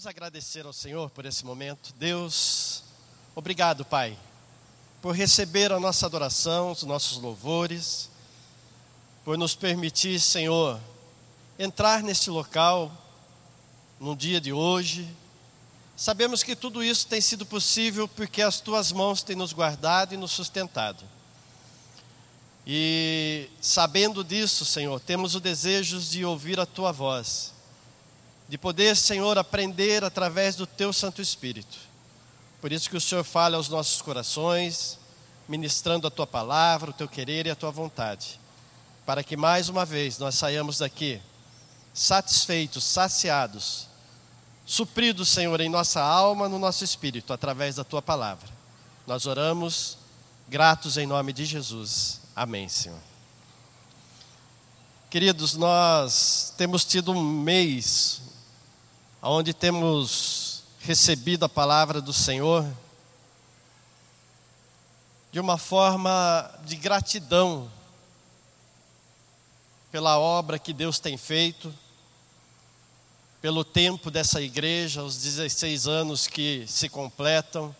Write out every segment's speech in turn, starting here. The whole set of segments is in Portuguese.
Vamos agradecer ao Senhor por esse momento. Deus, obrigado, Pai, por receber a nossa adoração, os nossos louvores, por nos permitir, Senhor, entrar neste local no dia de hoje. Sabemos que tudo isso tem sido possível porque as tuas mãos têm nos guardado e nos sustentado. E sabendo disso, Senhor, temos o desejo de ouvir a tua voz de poder, Senhor, aprender através do Teu Santo Espírito. Por isso que o Senhor fala aos nossos corações, ministrando a Tua palavra, o Teu querer e a Tua vontade, para que mais uma vez nós saiamos daqui satisfeitos, saciados, supridos, Senhor, em nossa alma, no nosso espírito, através da Tua palavra. Nós oramos, gratos em nome de Jesus. Amém, Senhor. Queridos, nós temos tido um mês, onde temos recebido a palavra do Senhor de uma forma de gratidão pela obra que Deus tem feito, pelo tempo dessa igreja, os 16 anos que se completam.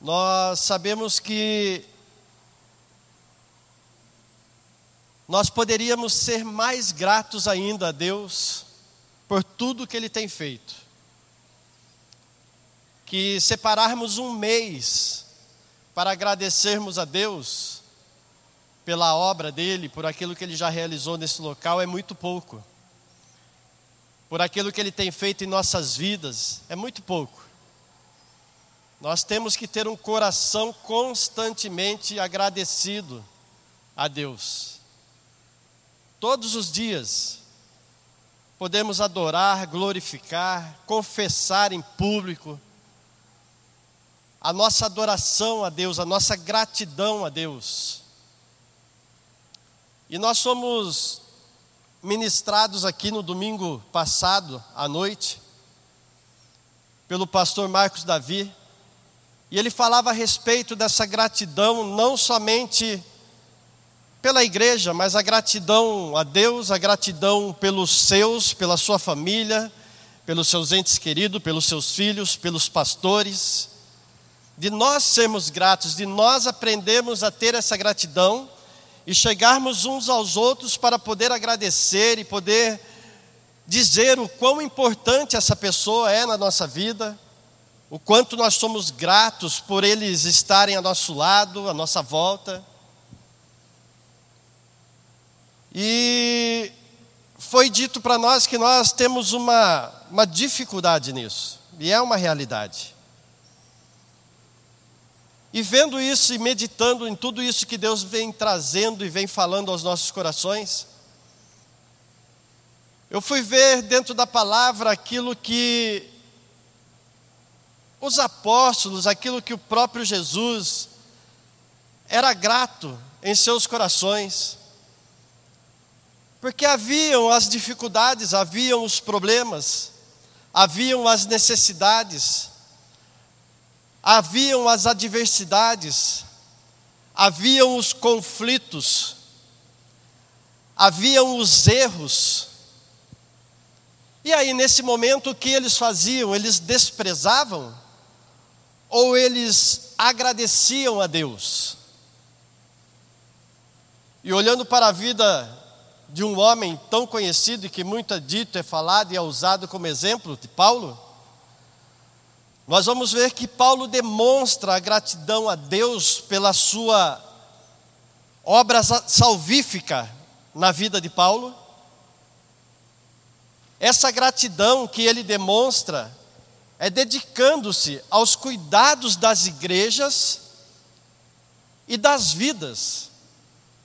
Nós sabemos que nós poderíamos ser mais gratos ainda a Deus por tudo que Ele tem feito. Que separarmos um mês para agradecermos a Deus pela obra dele, por aquilo que ele já realizou nesse local, é muito pouco. Por aquilo que ele tem feito em nossas vidas, é muito pouco. Nós temos que ter um coração constantemente agradecido a Deus. Todos os dias, podemos adorar, glorificar, confessar em público a nossa adoração a Deus, a nossa gratidão a Deus. E nós somos ministrados aqui no domingo passado à noite pelo pastor Marcos Davi, e ele falava a respeito dessa gratidão não somente pela igreja, mas a gratidão a Deus, a gratidão pelos seus, pela sua família, pelos seus entes queridos, pelos seus filhos, pelos pastores. De nós sermos gratos, de nós aprendermos a ter essa gratidão e chegarmos uns aos outros para poder agradecer e poder dizer o quão importante essa pessoa é na nossa vida, o quanto nós somos gratos por eles estarem a nosso lado, à nossa volta. E foi dito para nós que nós temos uma, uma dificuldade nisso, e é uma realidade. E vendo isso e meditando em tudo isso que Deus vem trazendo e vem falando aos nossos corações, eu fui ver dentro da palavra aquilo que os apóstolos, aquilo que o próprio Jesus era grato em seus corações. Porque haviam as dificuldades, haviam os problemas, haviam as necessidades, haviam as adversidades, haviam os conflitos, haviam os erros. E aí, nesse momento, o que eles faziam? Eles desprezavam ou eles agradeciam a Deus? E olhando para a vida de um homem tão conhecido e que muito é dito, é falado e é usado como exemplo, de Paulo, nós vamos ver que Paulo demonstra a gratidão a Deus pela sua obra salvífica na vida de Paulo. Essa gratidão que ele demonstra é dedicando-se aos cuidados das igrejas e das vidas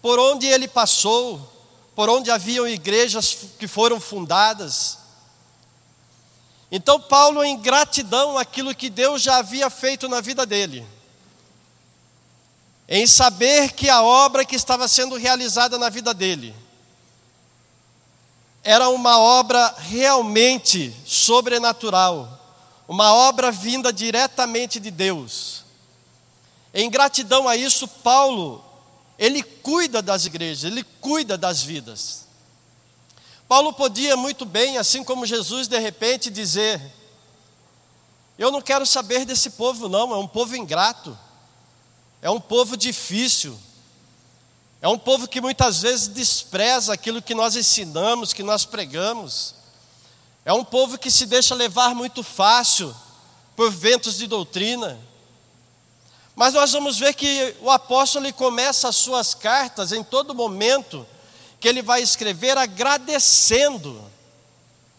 por onde ele passou, por onde haviam igrejas que foram fundadas. Então, Paulo, em gratidão àquilo que Deus já havia feito na vida dele, em saber que a obra que estava sendo realizada na vida dele era uma obra realmente sobrenatural, uma obra vinda diretamente de Deus. Em gratidão a isso, Paulo ele cuida das igrejas, ele cuida das vidas. Paulo podia muito bem, assim como Jesus, de repente dizer: Eu não quero saber desse povo, não, é um povo ingrato, é um povo difícil, é um povo que muitas vezes despreza aquilo que nós ensinamos, que nós pregamos, é um povo que se deixa levar muito fácil por ventos de doutrina. Mas nós vamos ver que o apóstolo ele começa as suas cartas em todo momento que ele vai escrever agradecendo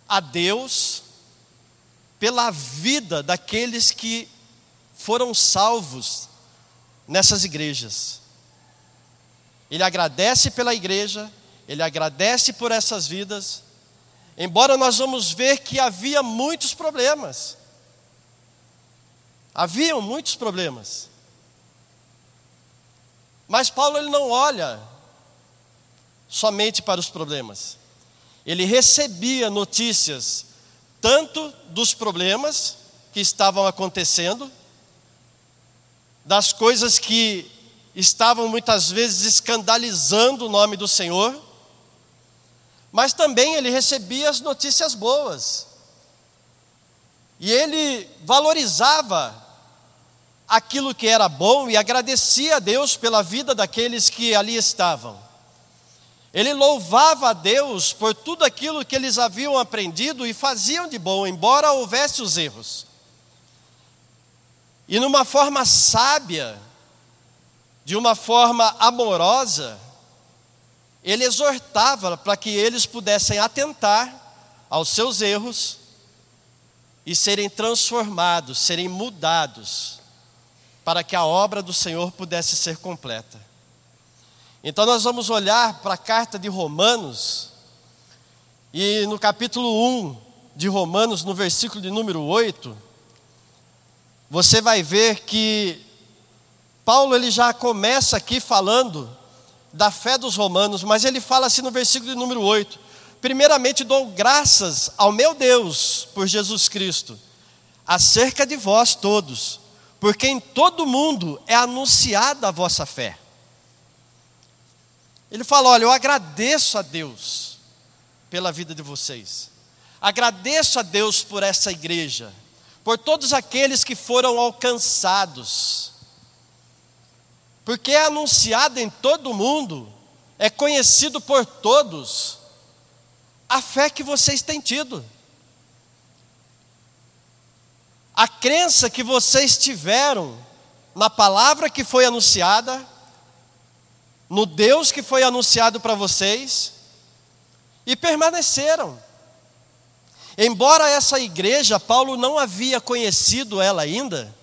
a Deus pela vida daqueles que foram salvos nessas igrejas. Ele agradece pela igreja, ele agradece por essas vidas, embora nós vamos ver que havia muitos problemas. Haviam muitos problemas. Mas Paulo ele não olha somente para os problemas. Ele recebia notícias tanto dos problemas que estavam acontecendo, das coisas que estavam muitas vezes escandalizando o nome do Senhor, mas também ele recebia as notícias boas. E ele valorizava aquilo que era bom e agradecia a Deus pela vida daqueles que ali estavam. Ele louvava a Deus por tudo aquilo que eles haviam aprendido e faziam de bom, embora houvesse os erros. E numa forma sábia, de uma forma amorosa, ele exortava para que eles pudessem atentar aos seus erros e serem transformados, serem mudados para que a obra do Senhor pudesse ser completa. Então nós vamos olhar para a carta de Romanos, e no capítulo 1 de Romanos, no versículo de número 8, você vai ver que Paulo ele já começa aqui falando da fé dos romanos, mas ele fala assim no versículo de número 8: Primeiramente dou graças ao meu Deus por Jesus Cristo, acerca de vós todos porque em todo mundo é anunciada a vossa fé. Ele fala: Olha, eu agradeço a Deus pela vida de vocês, agradeço a Deus por essa igreja, por todos aqueles que foram alcançados, porque é anunciado em todo mundo, é conhecido por todos, a fé que vocês têm tido a crença que vocês tiveram na palavra que foi anunciada, no Deus que foi anunciado para vocês, e permaneceram. Embora essa igreja, Paulo não havia conhecido ela ainda,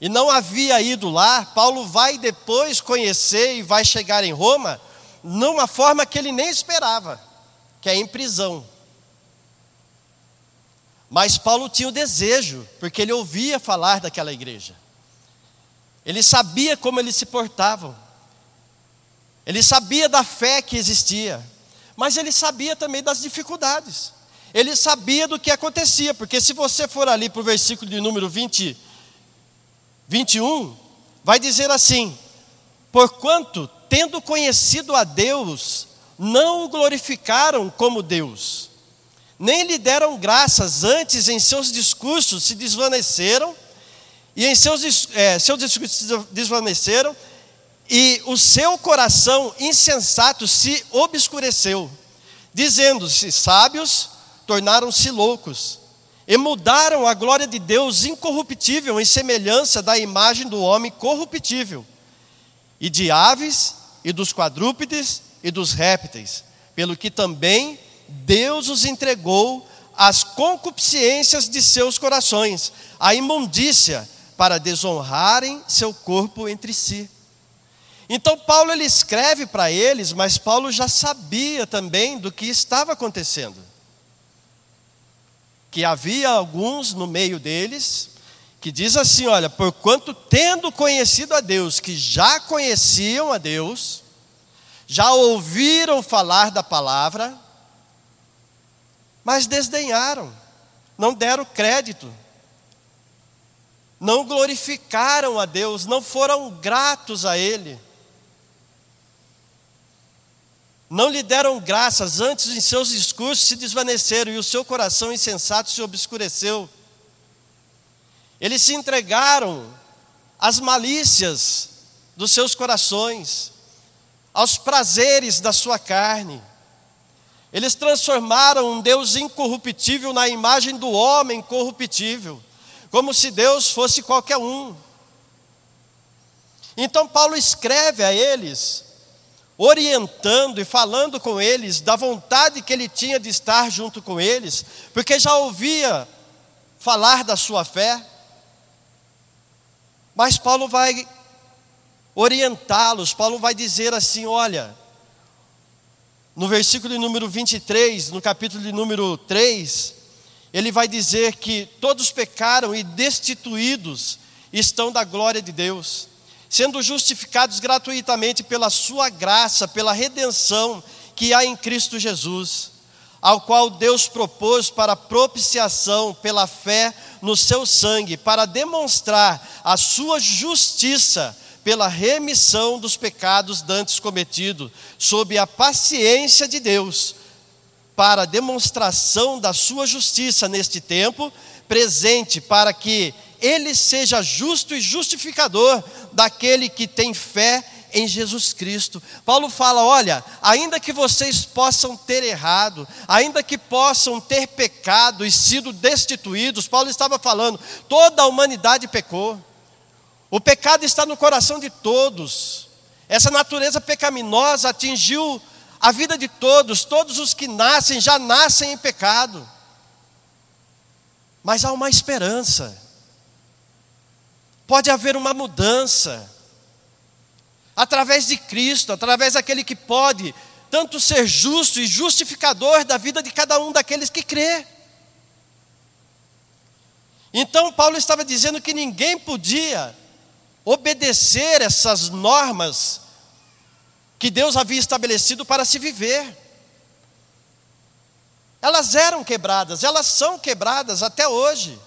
e não havia ido lá, Paulo vai depois conhecer e vai chegar em Roma, numa forma que ele nem esperava, que é em prisão. Mas Paulo tinha o desejo, porque ele ouvia falar daquela igreja. Ele sabia como eles se portavam. Ele sabia da fé que existia. Mas ele sabia também das dificuldades. Ele sabia do que acontecia, porque se você for ali para o versículo de número 20, 21, vai dizer assim: Porquanto, tendo conhecido a Deus, não o glorificaram como Deus nem lhe deram graças, antes em seus discursos se desvaneceram, e em seus, é, seus discursos se desvaneceram, e o seu coração insensato se obscureceu, dizendo-se sábios, tornaram-se loucos, e mudaram a glória de Deus incorruptível em semelhança da imagem do homem corruptível, e de aves, e dos quadrúpedes, e dos répteis, pelo que também Deus os entregou às concupiscências de seus corações, à imundícia, para desonrarem seu corpo entre si. Então Paulo ele escreve para eles, mas Paulo já sabia também do que estava acontecendo. Que havia alguns no meio deles que diz assim, olha, porquanto tendo conhecido a Deus, que já conheciam a Deus, já ouviram falar da palavra, mas desdenharam, não deram crédito, não glorificaram a Deus, não foram gratos a Ele. não lhe deram graças, antes em seus discursos se desvaneceram e o seu coração insensato se obscureceu. Eles se entregaram às malícias dos seus corações, aos prazeres da sua carne. Eles transformaram um Deus incorruptível na imagem do homem corruptível, como se Deus fosse qualquer um. Então Paulo escreve a eles, orientando e falando com eles da vontade que ele tinha de estar junto com eles, porque já ouvia falar da sua fé. Mas Paulo vai orientá-los, Paulo vai dizer assim: olha, no versículo de número 23, no capítulo de número 3, ele vai dizer que todos pecaram e destituídos estão da glória de Deus, sendo justificados gratuitamente pela sua graça, pela redenção que há em Cristo Jesus, ao qual Deus propôs para propiciação pela fé no seu sangue, para demonstrar a sua justiça pela remissão dos pecados dantes cometidos, sob a paciência de Deus, para demonstração da sua justiça neste tempo presente, para que ele seja justo e justificador daquele que tem fé em Jesus Cristo. Paulo fala: olha, ainda que vocês possam ter errado, ainda que possam ter pecado e sido destituídos, Paulo estava falando, toda a humanidade pecou. O pecado está no coração de todos. Essa natureza pecaminosa atingiu a vida de todos, todos os que nascem já nascem em pecado. Mas há uma esperança. Pode haver uma mudança. Através de Cristo, através daquele que pode tanto ser justo e justificador da vida de cada um daqueles que crê. Então Paulo estava dizendo que ninguém podia obedecer essas normas que Deus havia estabelecido para se viver. Elas eram quebradas, elas são quebradas até hoje.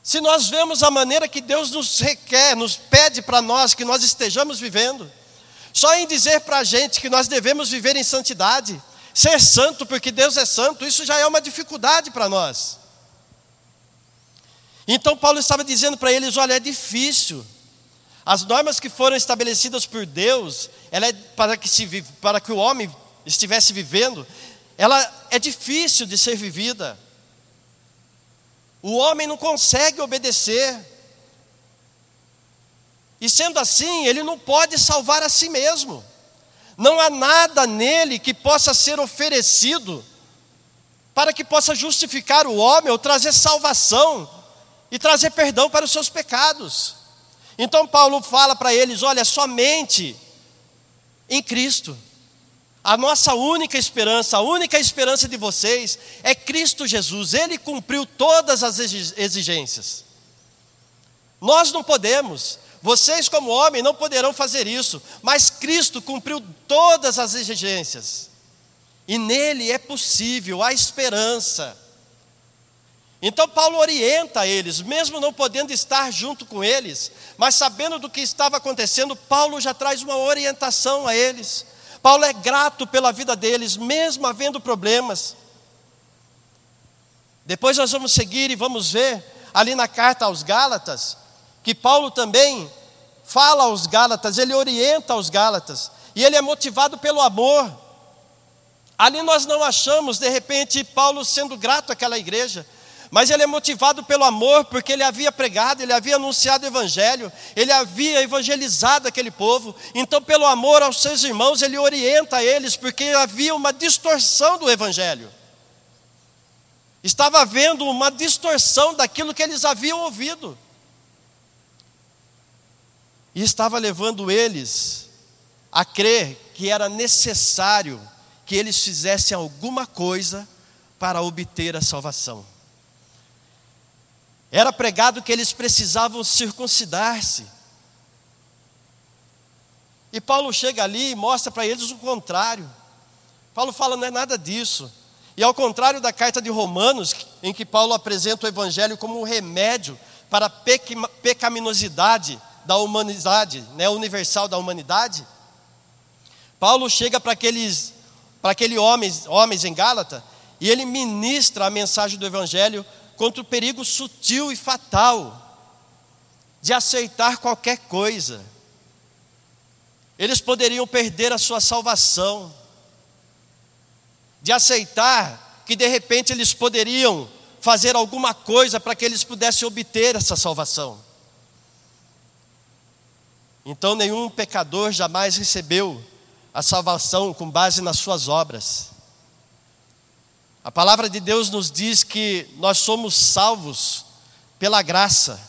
Se nós vemos a maneira que Deus nos requer, nos pede para nós que nós estejamos vivendo, só em dizer para a gente que nós devemos viver em santidade, ser santo porque Deus é santo, isso já é uma dificuldade para nós. Então Paulo estava dizendo para eles: olha, é difícil. As normas que foram estabelecidas por Deus, ela é para que, se, para que o homem estivesse vivendo, ela é difícil de ser vivida. O homem não consegue obedecer. E sendo assim, ele não pode salvar a si mesmo. Não há nada nele que possa ser oferecido para que possa justificar o homem ou trazer salvação e trazer perdão para os seus pecados. Então Paulo fala para eles: olha, somente em Cristo. A nossa única esperança, a única esperança de vocês é Cristo Jesus. Ele cumpriu todas as exigências. Nós não podemos, vocês, como homem, não poderão fazer isso, mas Cristo cumpriu todas as exigências. E nele é possível a esperança. Então Paulo orienta eles, mesmo não podendo estar junto com eles, mas sabendo do que estava acontecendo, Paulo já traz uma orientação a eles. Paulo é grato pela vida deles, mesmo havendo problemas. Depois nós vamos seguir e vamos ver ali na carta aos Gálatas, que Paulo também fala aos Gálatas, ele orienta aos Gálatas, e ele é motivado pelo amor. Ali nós não achamos, de repente, Paulo sendo grato àquela igreja, mas ele é motivado pelo amor, porque ele havia pregado, ele havia anunciado o evangelho, ele havia evangelizado aquele povo. Então, pelo amor aos seus irmãos, ele orienta eles, porque havia uma distorção do evangelho. Estava havendo uma distorção daquilo que eles haviam ouvido. E estava levando eles a crer que era necessário que eles fizessem alguma coisa para obter a salvação. Era pregado que eles precisavam circuncidar-se. E Paulo chega ali e mostra para eles o contrário. Paulo fala, não é nada disso. E ao contrário da carta de Romanos, em que Paulo apresenta o Evangelho como um remédio para a pecaminosidade da humanidade, né, universal da humanidade, Paulo chega para aqueles para aqueles homens, homens em Gálata e ele ministra a mensagem do evangelho contra o perigo sutil e fatal de aceitar qualquer coisa. Eles poderiam perder a sua salvação, de aceitar que de repente eles poderiam fazer alguma coisa para que eles pudessem obter essa salvação. Então, nenhum pecador jamais recebeu a salvação com base nas suas obras. A palavra de Deus nos diz que nós somos salvos pela graça,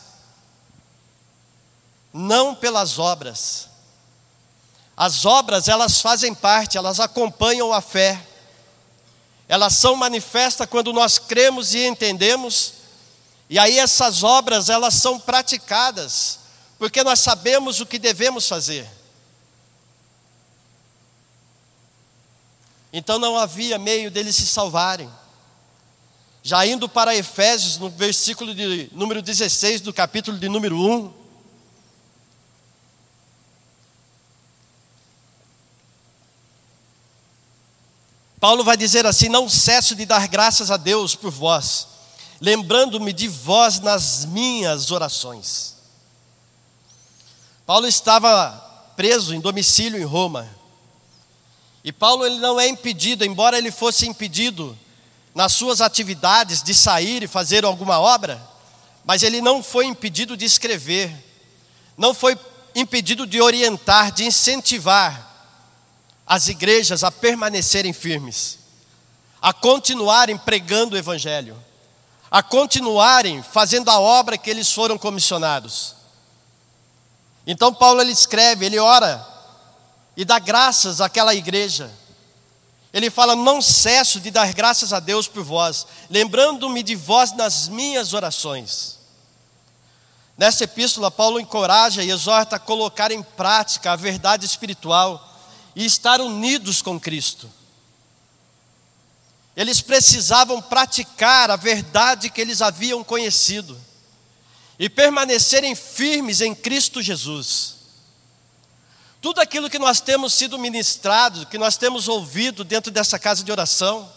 não pelas obras. As obras, elas fazem parte, elas acompanham a fé. Elas são manifestas quando nós cremos e entendemos, e aí essas obras, elas são praticadas, porque nós sabemos o que devemos fazer. Então não havia meio deles se salvarem. Já indo para Efésios, no versículo de número 16 do capítulo de número 1. Paulo vai dizer assim: Não cesso de dar graças a Deus por vós, lembrando-me de vós nas minhas orações. Paulo estava preso em domicílio em Roma. E Paulo ele não é impedido, embora ele fosse impedido nas suas atividades de sair e fazer alguma obra, mas ele não foi impedido de escrever, não foi impedido de orientar, de incentivar as igrejas a permanecerem firmes, a continuarem pregando o Evangelho, a continuarem fazendo a obra que eles foram comissionados. Então Paulo ele escreve, ele ora e dá graças àquela igreja. Ele fala: Não cesso de dar graças a Deus por vós, lembrando-me de vós nas minhas orações. Nessa epístola, Paulo encoraja e exorta a colocar em prática a verdade espiritual e estar unidos com Cristo. Eles precisavam praticar a verdade que eles haviam conhecido e permanecerem firmes em Cristo Jesus. Tudo aquilo que nós temos sido ministrado, que nós temos ouvido dentro dessa casa de oração,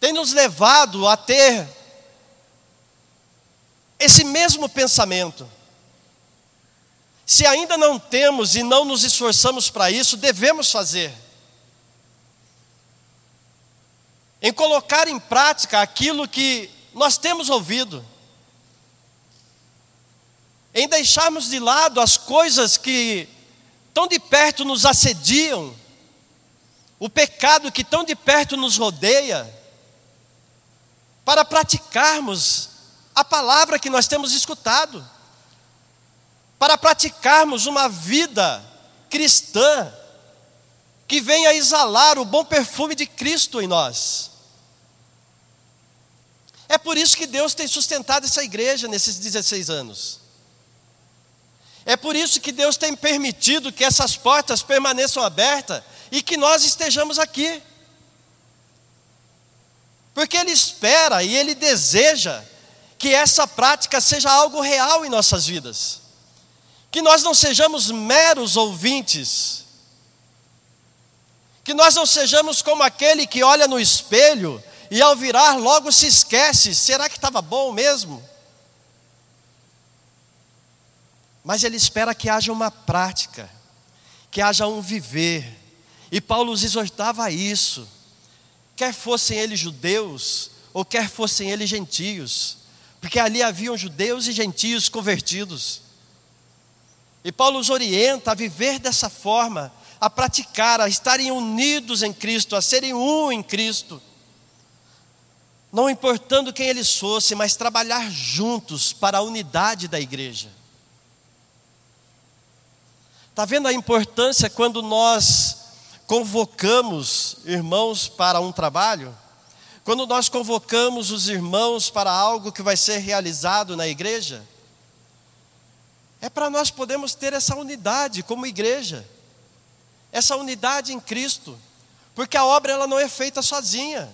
tem nos levado a ter esse mesmo pensamento. Se ainda não temos e não nos esforçamos para isso, devemos fazer. Em colocar em prática aquilo que nós temos ouvido em deixarmos de lado as coisas que tão de perto nos assediam, o pecado que tão de perto nos rodeia, para praticarmos a palavra que nós temos escutado, para praticarmos uma vida cristã que venha exalar o bom perfume de Cristo em nós. É por isso que Deus tem sustentado essa igreja nesses 16 anos. É por isso que Deus tem permitido que essas portas permaneçam abertas e que nós estejamos aqui. Porque Ele espera e Ele deseja que essa prática seja algo real em nossas vidas. Que nós não sejamos meros ouvintes. Que nós não sejamos como aquele que olha no espelho e ao virar logo se esquece: será que estava bom mesmo? Mas ele espera que haja uma prática, que haja um viver. E Paulo os exortava a isso, quer fossem eles judeus ou quer fossem eles gentios, porque ali haviam judeus e gentios convertidos. E Paulo os orienta a viver dessa forma, a praticar, a estarem unidos em Cristo, a serem um em Cristo. Não importando quem eles fossem, mas trabalhar juntos para a unidade da igreja. Está vendo a importância quando nós convocamos irmãos para um trabalho? Quando nós convocamos os irmãos para algo que vai ser realizado na igreja? É para nós podermos ter essa unidade como igreja, essa unidade em Cristo, porque a obra ela não é feita sozinha.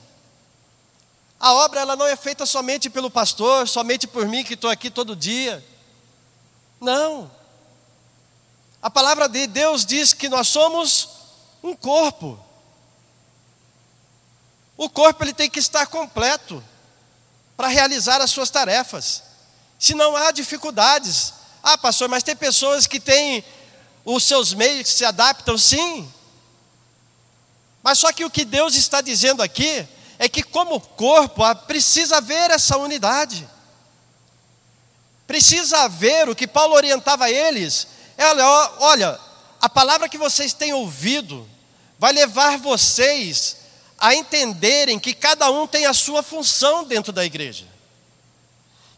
A obra ela não é feita somente pelo pastor, somente por mim que estou aqui todo dia. Não. A palavra de Deus diz que nós somos um corpo. O corpo ele tem que estar completo para realizar as suas tarefas. Se não há dificuldades. Ah, pastor, mas tem pessoas que têm os seus meios que se adaptam, sim. Mas só que o que Deus está dizendo aqui é que, como corpo, precisa haver essa unidade. Precisa haver o que Paulo orientava eles. É, olha, a palavra que vocês têm ouvido vai levar vocês a entenderem que cada um tem a sua função dentro da igreja.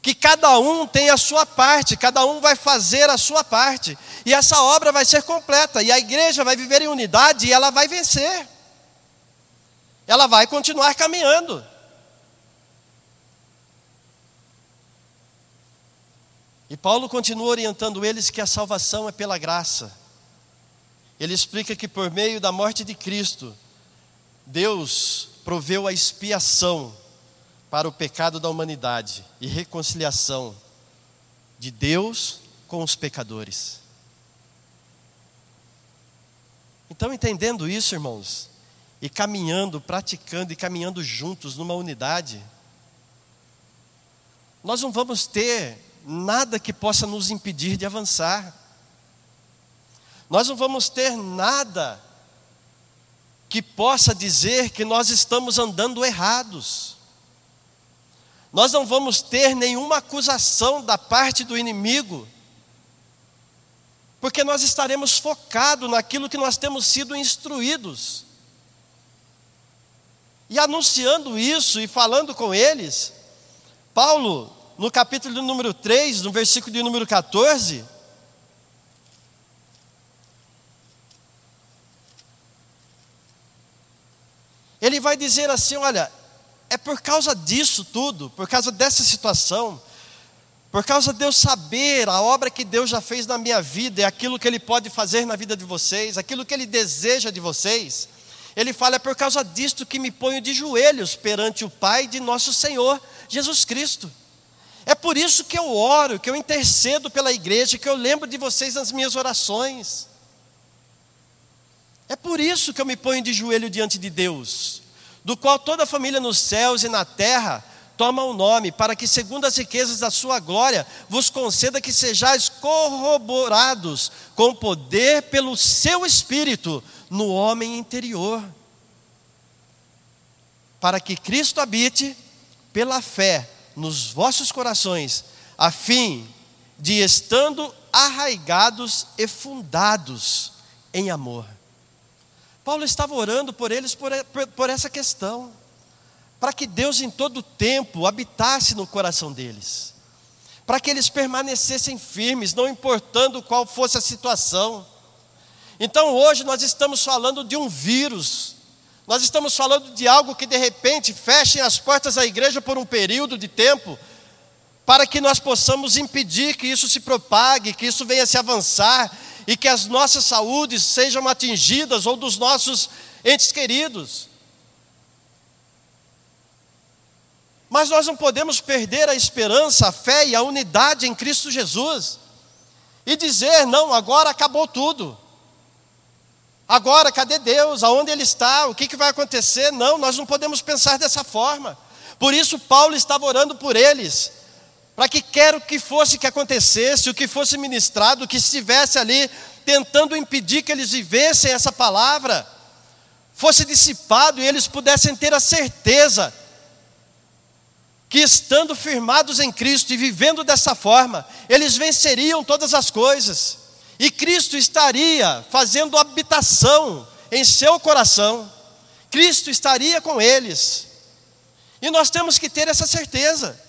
Que cada um tem a sua parte, cada um vai fazer a sua parte. E essa obra vai ser completa. E a igreja vai viver em unidade e ela vai vencer ela vai continuar caminhando. E Paulo continua orientando eles que a salvação é pela graça. Ele explica que por meio da morte de Cristo, Deus proveu a expiação para o pecado da humanidade e reconciliação de Deus com os pecadores. Então, entendendo isso, irmãos, e caminhando, praticando e caminhando juntos numa unidade, nós não vamos ter nada que possa nos impedir de avançar. Nós não vamos ter nada que possa dizer que nós estamos andando errados. Nós não vamos ter nenhuma acusação da parte do inimigo, porque nós estaremos focados naquilo que nós temos sido instruídos. E anunciando isso e falando com eles, Paulo, no capítulo número 3, no versículo de número 14, ele vai dizer assim: olha, é por causa disso tudo, por causa dessa situação, por causa de eu saber a obra que Deus já fez na minha vida, e aquilo que Ele pode fazer na vida de vocês, aquilo que Ele deseja de vocês, ele fala: é por causa disto que me ponho de joelhos perante o Pai de nosso Senhor Jesus Cristo. É por isso que eu oro, que eu intercedo pela igreja, que eu lembro de vocês nas minhas orações. É por isso que eu me ponho de joelho diante de Deus, do qual toda a família nos céus e na terra toma o nome, para que, segundo as riquezas da sua glória, vos conceda que sejais corroborados com poder pelo seu espírito no homem interior, para que Cristo habite pela fé nos vossos corações, a fim de estando arraigados e fundados em amor. Paulo estava orando por eles por, por, essa questão, para que Deus em todo tempo habitasse no coração deles, para que eles permanecessem firmes, não importando qual fosse a situação, então hoje nós estamos falando de um vírus, nós estamos falando de algo que de repente fechem as portas da igreja por um período de tempo, para que nós possamos impedir que isso se propague, que isso venha se avançar e que as nossas saúdes sejam atingidas ou dos nossos entes queridos. Mas nós não podemos perder a esperança, a fé e a unidade em Cristo Jesus e dizer: não, agora acabou tudo. Agora, cadê Deus? Aonde Ele está? O que, que vai acontecer? Não, nós não podemos pensar dessa forma. Por isso, Paulo estava orando por eles, para que quer o que fosse que acontecesse, o que fosse ministrado, o que estivesse ali tentando impedir que eles vivessem essa palavra, fosse dissipado e eles pudessem ter a certeza que estando firmados em Cristo e vivendo dessa forma, eles venceriam todas as coisas. E Cristo estaria fazendo habitação em seu coração. Cristo estaria com eles. E nós temos que ter essa certeza.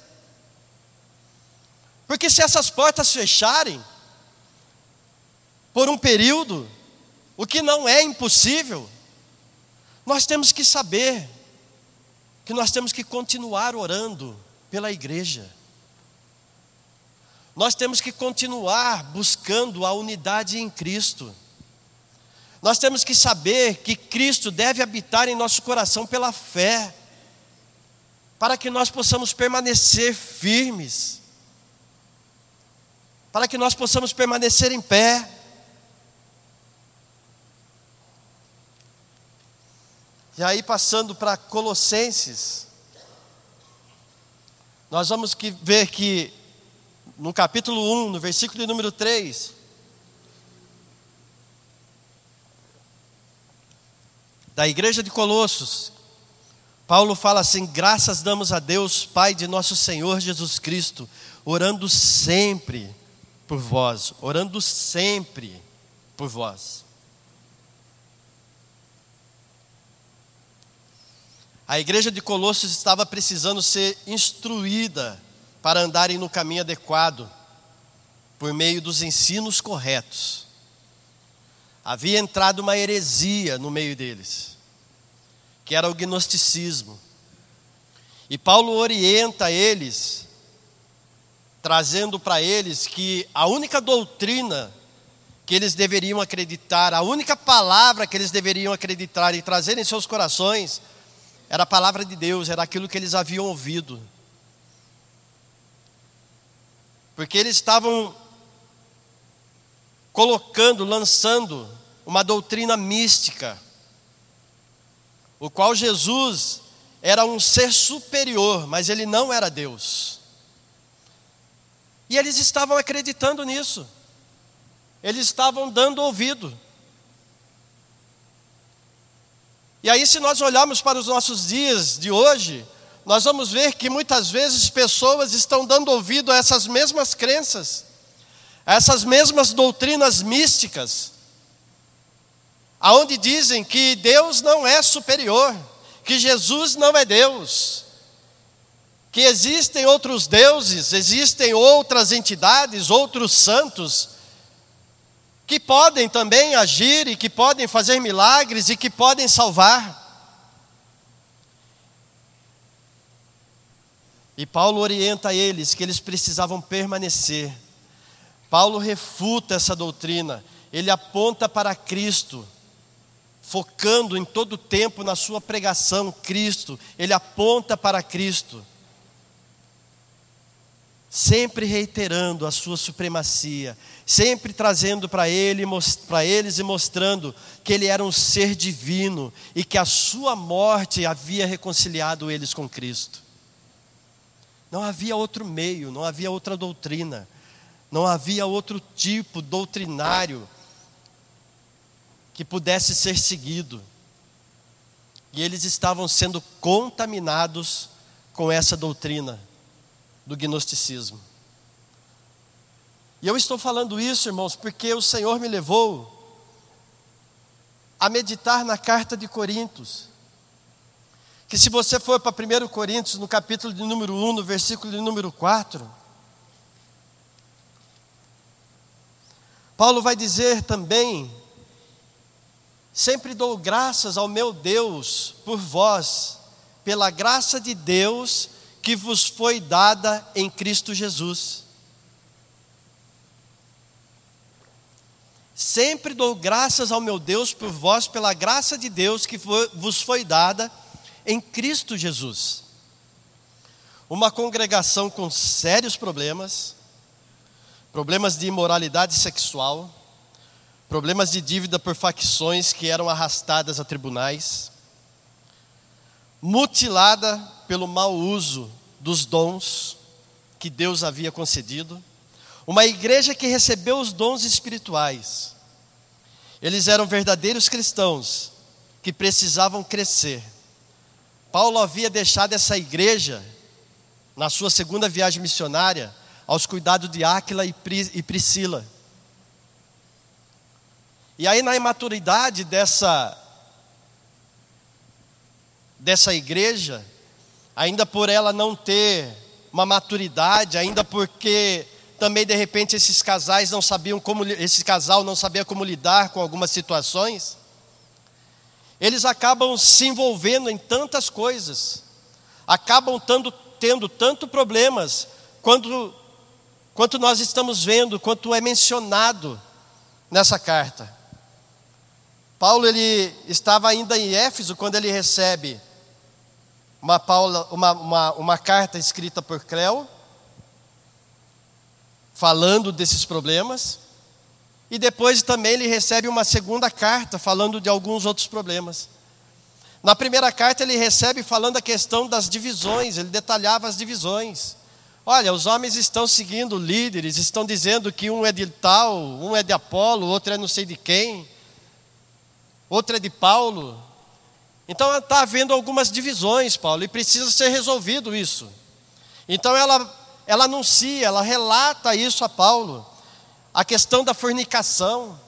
Porque se essas portas fecharem por um período, o que não é impossível, nós temos que saber que nós temos que continuar orando pela igreja. Nós temos que continuar buscando a unidade em Cristo. Nós temos que saber que Cristo deve habitar em nosso coração pela fé, para que nós possamos permanecer firmes, para que nós possamos permanecer em pé. E aí, passando para Colossenses, nós vamos ver que no capítulo 1, no versículo de número 3, da igreja de Colossos, Paulo fala assim: graças damos a Deus, Pai de nosso Senhor Jesus Cristo, orando sempre por vós, orando sempre por vós. A igreja de Colossos estava precisando ser instruída para andarem no caminho adequado, por meio dos ensinos corretos. Havia entrado uma heresia no meio deles, que era o gnosticismo. E Paulo orienta eles, trazendo para eles que a única doutrina que eles deveriam acreditar, a única palavra que eles deveriam acreditar e trazer em seus corações era a palavra de Deus, era aquilo que eles haviam ouvido. Porque eles estavam colocando, lançando uma doutrina mística, o qual Jesus era um ser superior, mas ele não era Deus. E eles estavam acreditando nisso, eles estavam dando ouvido. E aí, se nós olharmos para os nossos dias de hoje, nós vamos ver que muitas vezes pessoas estão dando ouvido a essas mesmas crenças, a essas mesmas doutrinas místicas, aonde dizem que Deus não é superior, que Jesus não é Deus, que existem outros deuses, existem outras entidades, outros santos, que podem também agir e que podem fazer milagres e que podem salvar. E Paulo orienta eles que eles precisavam permanecer. Paulo refuta essa doutrina, ele aponta para Cristo, focando em todo o tempo na sua pregação Cristo, ele aponta para Cristo sempre reiterando a sua supremacia, sempre trazendo para ele, para eles e mostrando que ele era um ser divino e que a sua morte havia reconciliado eles com Cristo. Não havia outro meio, não havia outra doutrina, não havia outro tipo doutrinário que pudesse ser seguido. E eles estavam sendo contaminados com essa doutrina do gnosticismo. E eu estou falando isso, irmãos, porque o Senhor me levou a meditar na carta de Coríntios. Que se você for para 1 Coríntios, no capítulo de número 1, no versículo de número 4, Paulo vai dizer também: Sempre dou graças ao meu Deus por vós, pela graça de Deus que vos foi dada em Cristo Jesus. Sempre dou graças ao meu Deus por vós, pela graça de Deus que vos foi dada em Cristo Jesus. Uma congregação com sérios problemas, problemas de imoralidade sexual, problemas de dívida por facções que eram arrastadas a tribunais, mutilada pelo mau uso dos dons que Deus havia concedido, uma igreja que recebeu os dons espirituais. Eles eram verdadeiros cristãos que precisavam crescer. Paulo havia deixado essa igreja, na sua segunda viagem missionária, aos cuidados de Áquila e Priscila. E aí, na imaturidade dessa, dessa igreja, ainda por ela não ter uma maturidade, ainda porque também de repente esses casais não sabiam como esse casal não sabia como lidar com algumas situações, eles acabam se envolvendo em tantas coisas, acabam tendo, tendo tanto problemas quanto, quanto nós estamos vendo, quanto é mencionado nessa carta. Paulo ele estava ainda em Éfeso quando ele recebe uma, Paula, uma, uma, uma carta escrita por Cleo, falando desses problemas, e depois também ele recebe uma segunda carta falando de alguns outros problemas. Na primeira carta ele recebe falando a questão das divisões, ele detalhava as divisões. Olha, os homens estão seguindo líderes, estão dizendo que um é de tal, um é de Apolo, outro é não sei de quem, outro é de Paulo. Então está havendo algumas divisões, Paulo, e precisa ser resolvido isso. Então ela, ela anuncia, ela relata isso a Paulo, a questão da fornicação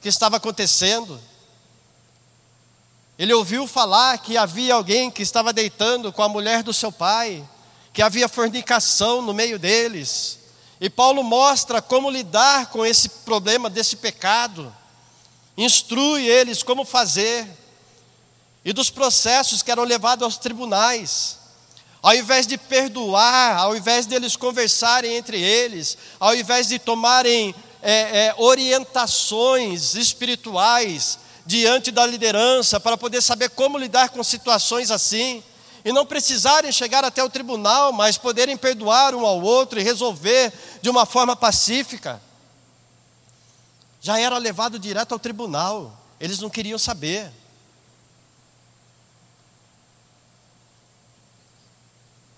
que estava acontecendo. Ele ouviu falar que havia alguém que estava deitando com a mulher do seu pai, que havia fornicação no meio deles. E Paulo mostra como lidar com esse problema desse pecado, instrui eles como fazer, e dos processos que eram levados aos tribunais. Ao invés de perdoar, ao invés deles conversarem entre eles, ao invés de tomarem é, é, orientações espirituais diante da liderança para poder saber como lidar com situações assim, e não precisarem chegar até o tribunal, mas poderem perdoar um ao outro e resolver de uma forma pacífica. Já era levado direto ao tribunal, eles não queriam saber.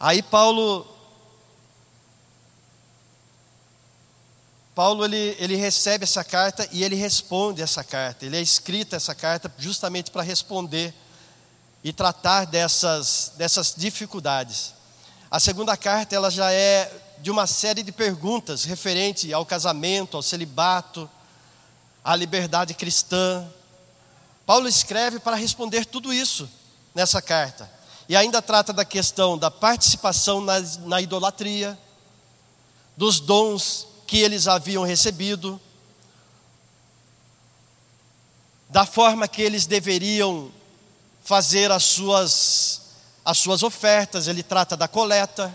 Aí Paulo Paulo ele, ele recebe essa carta e ele responde essa carta. Ele é escrita essa carta justamente para responder e tratar dessas, dessas dificuldades. A segunda carta ela já é de uma série de perguntas referente ao casamento, ao celibato, à liberdade cristã. Paulo escreve para responder tudo isso nessa carta. E ainda trata da questão da participação na, na idolatria, dos dons que eles haviam recebido, da forma que eles deveriam fazer as suas, as suas ofertas, ele trata da coleta.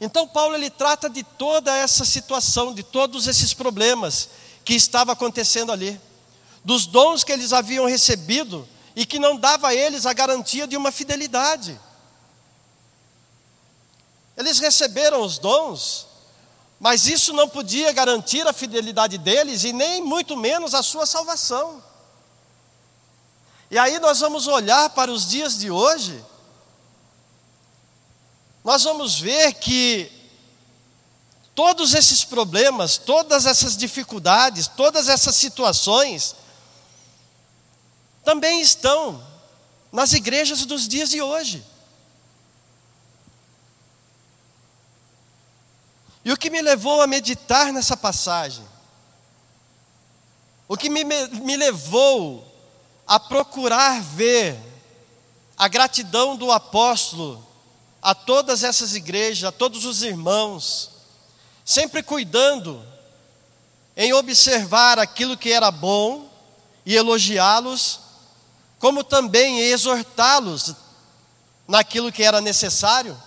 Então Paulo ele trata de toda essa situação, de todos esses problemas que estava acontecendo ali, dos dons que eles haviam recebido e que não dava a eles a garantia de uma fidelidade. Eles receberam os dons, mas isso não podia garantir a fidelidade deles e nem muito menos a sua salvação. E aí nós vamos olhar para os dias de hoje, nós vamos ver que todos esses problemas, todas essas dificuldades, todas essas situações, também estão nas igrejas dos dias de hoje. E o que me levou a meditar nessa passagem, o que me, me levou a procurar ver a gratidão do apóstolo a todas essas igrejas, a todos os irmãos, sempre cuidando em observar aquilo que era bom e elogiá-los, como também exortá-los naquilo que era necessário.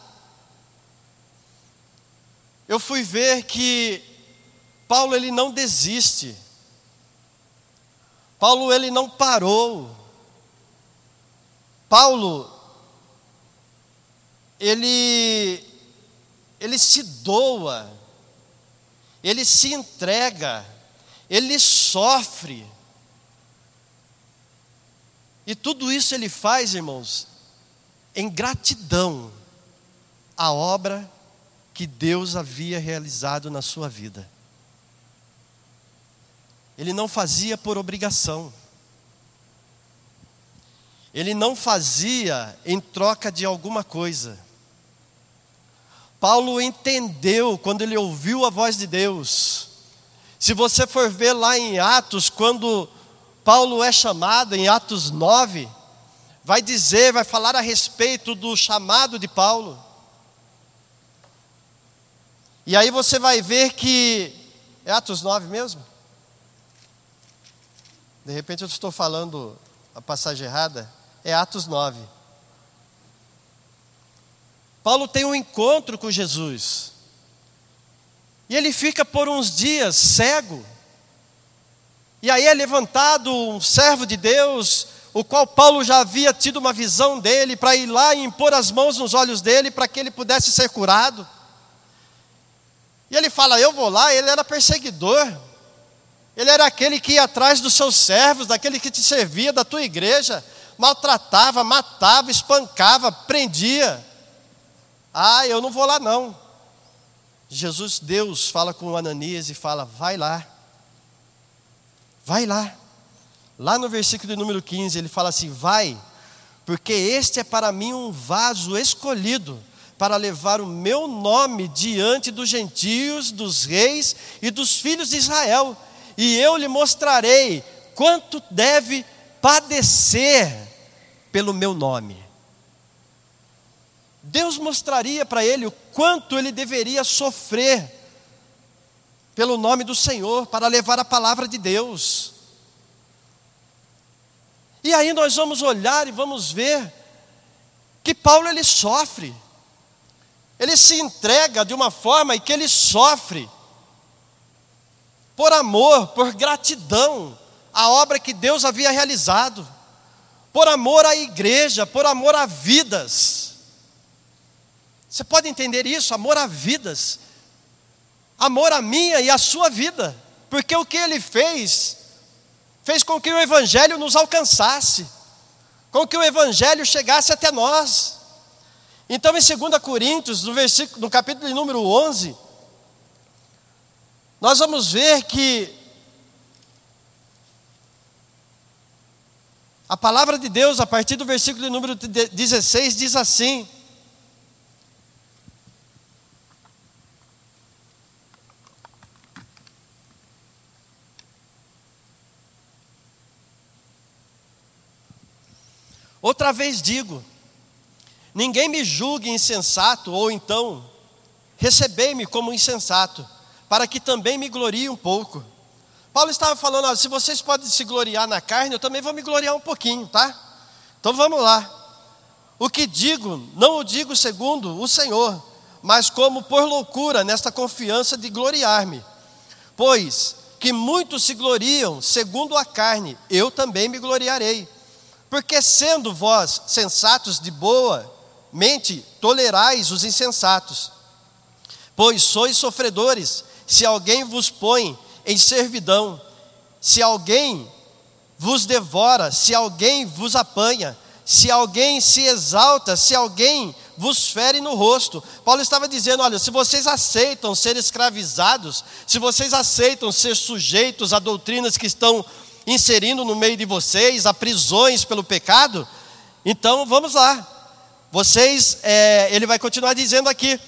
Eu fui ver que Paulo ele não desiste Paulo ele não parou. Paulo ele ele se doa. Ele se entrega. Ele sofre. E tudo isso ele faz, irmãos, em gratidão à obra que Deus havia realizado na sua vida. Ele não fazia por obrigação. Ele não fazia em troca de alguma coisa. Paulo entendeu quando ele ouviu a voz de Deus. Se você for ver lá em Atos, quando Paulo é chamado, em Atos 9, vai dizer, vai falar a respeito do chamado de Paulo. E aí você vai ver que. É Atos 9 mesmo? De repente eu estou falando a passagem errada. É Atos 9. Paulo tem um encontro com Jesus. E ele fica por uns dias cego. E aí é levantado um servo de Deus, o qual Paulo já havia tido uma visão dele, para ir lá e impor as mãos nos olhos dele, para que ele pudesse ser curado. E ele fala: Eu vou lá, ele era perseguidor. Ele era aquele que ia atrás dos seus servos, daquele que te servia, da tua igreja, maltratava, matava, espancava, prendia. Ah, eu não vou lá não. Jesus, Deus, fala com Ananias e fala: vai lá, vai lá. Lá no versículo de número 15, ele fala assim: vai, porque este é para mim um vaso escolhido para levar o meu nome diante dos gentios, dos reis e dos filhos de Israel, e eu lhe mostrarei quanto deve padecer pelo meu nome. Deus mostraria para ele o quanto ele deveria sofrer pelo nome do Senhor, para levar a palavra de Deus. E aí nós vamos olhar e vamos ver que Paulo ele sofre. Ele se entrega de uma forma em que ele sofre por amor, por gratidão à obra que Deus havia realizado, por amor à igreja, por amor a vidas. Você pode entender isso? Amor a vidas, amor a minha e a sua vida, porque o que ele fez, fez com que o Evangelho nos alcançasse, com que o Evangelho chegasse até nós. Então, em 2 Coríntios, no, versículo, no capítulo número 11, nós vamos ver que a palavra de Deus, a partir do versículo número 16, diz assim: Outra vez digo: ninguém me julgue insensato, ou então, recebei-me como insensato, para que também me glorie um pouco. Paulo estava falando: se vocês podem se gloriar na carne, eu também vou me gloriar um pouquinho, tá? Então vamos lá. O que digo, não o digo segundo o Senhor, mas como por loucura, nesta confiança de gloriar-me. Pois que muitos se gloriam segundo a carne, eu também me gloriarei porque sendo vós sensatos de boa mente, tolerais os insensatos. Pois sois sofredores, se alguém vos põe em servidão, se alguém vos devora, se alguém vos apanha, se alguém se exalta, se alguém vos fere no rosto. Paulo estava dizendo: olha, se vocês aceitam ser escravizados, se vocês aceitam ser sujeitos a doutrinas que estão inserindo no meio de vocês, a prisões pelo pecado, então vamos lá. Vocês, é, ele vai continuar dizendo aqui,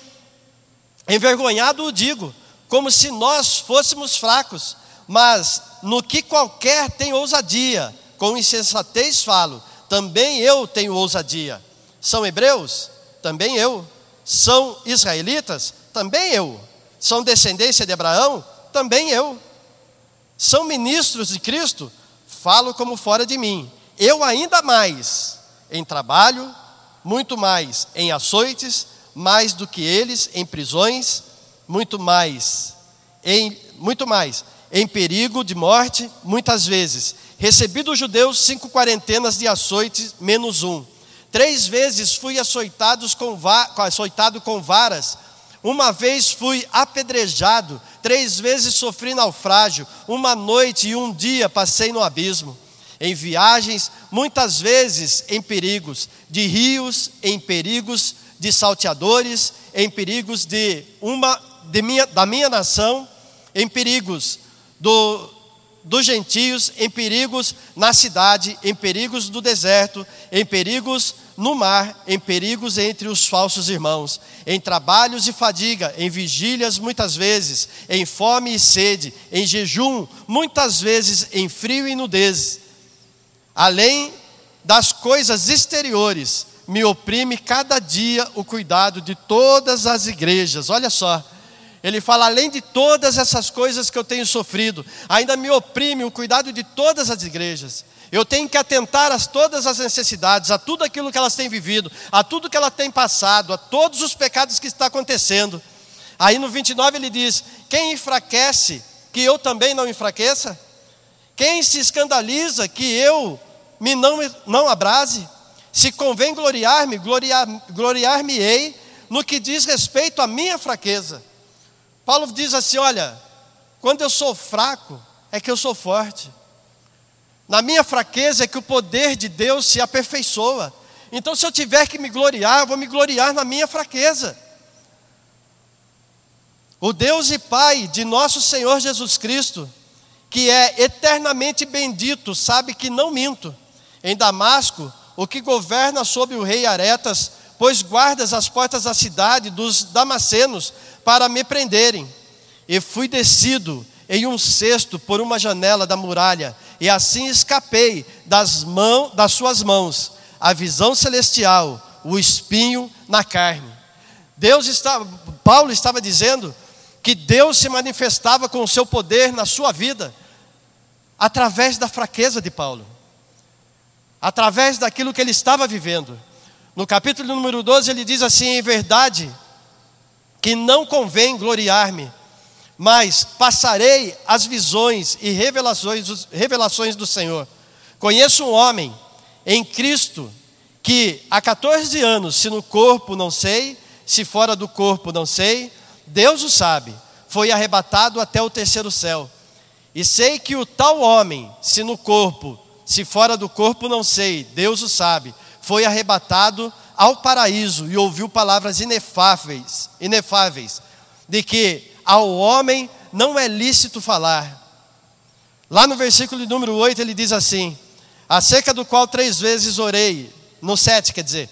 envergonhado o digo, como se nós fôssemos fracos, mas no que qualquer tem ousadia, com insensatez falo, também eu tenho ousadia. São hebreus? Também eu. São israelitas? Também eu. São descendência de Abraão? Também eu são ministros de Cristo, falo como fora de mim. Eu ainda mais em trabalho, muito mais em açoites, mais do que eles em prisões, muito mais em muito mais em perigo de morte, muitas vezes. Recebi dos judeus cinco quarentenas de açoites menos um. Três vezes fui açoitado com, açoitado com varas uma vez fui apedrejado, três vezes sofri naufrágio, uma noite e um dia passei no abismo. Em viagens, muitas vezes em perigos, de rios, em perigos de salteadores, em perigos de uma de minha, da minha nação, em perigos do, dos gentios, em perigos na cidade, em perigos do deserto, em perigos no mar, em perigos entre os falsos irmãos, em trabalhos e fadiga, em vigílias muitas vezes, em fome e sede, em jejum, muitas vezes em frio e nudez. Além das coisas exteriores, me oprime cada dia o cuidado de todas as igrejas. Olha só, ele fala: além de todas essas coisas que eu tenho sofrido, ainda me oprime o cuidado de todas as igrejas. Eu tenho que atentar a todas as necessidades, a tudo aquilo que elas têm vivido, a tudo que elas têm passado, a todos os pecados que está acontecendo. Aí no 29 ele diz: Quem enfraquece, que eu também não enfraqueça? Quem se escandaliza, que eu me não, não abrase? Se convém gloriar-me, gloriar-me-ei no que diz respeito à minha fraqueza. Paulo diz assim: Olha, quando eu sou fraco, é que eu sou forte. Na minha fraqueza é que o poder de Deus se aperfeiçoa. Então, se eu tiver que me gloriar, eu vou me gloriar na minha fraqueza. O Deus e Pai de nosso Senhor Jesus Cristo, que é eternamente bendito, sabe que não minto. Em Damasco, o que governa sobre o rei Aretas, pois guardas as portas da cidade dos damascenos para me prenderem. E fui descido em um cesto por uma janela da muralha, e assim escapei das, mãos, das suas mãos, a visão celestial, o espinho na carne. Deus está, Paulo estava dizendo que Deus se manifestava com o seu poder na sua vida, através da fraqueza de Paulo, através daquilo que ele estava vivendo. No capítulo número 12, ele diz assim: em verdade, que não convém gloriar-me, mas passarei as visões e revelações, revelações do Senhor. Conheço um homem em Cristo que há 14 anos, se no corpo não sei, se fora do corpo não sei, Deus o sabe, foi arrebatado até o terceiro céu. E sei que o tal homem, se no corpo, se fora do corpo não sei, Deus o sabe, foi arrebatado ao paraíso e ouviu palavras inefáveis, inefáveis, de que ao homem não é lícito falar. Lá no versículo número 8 ele diz assim: acerca do qual três vezes orei, no 7 quer dizer,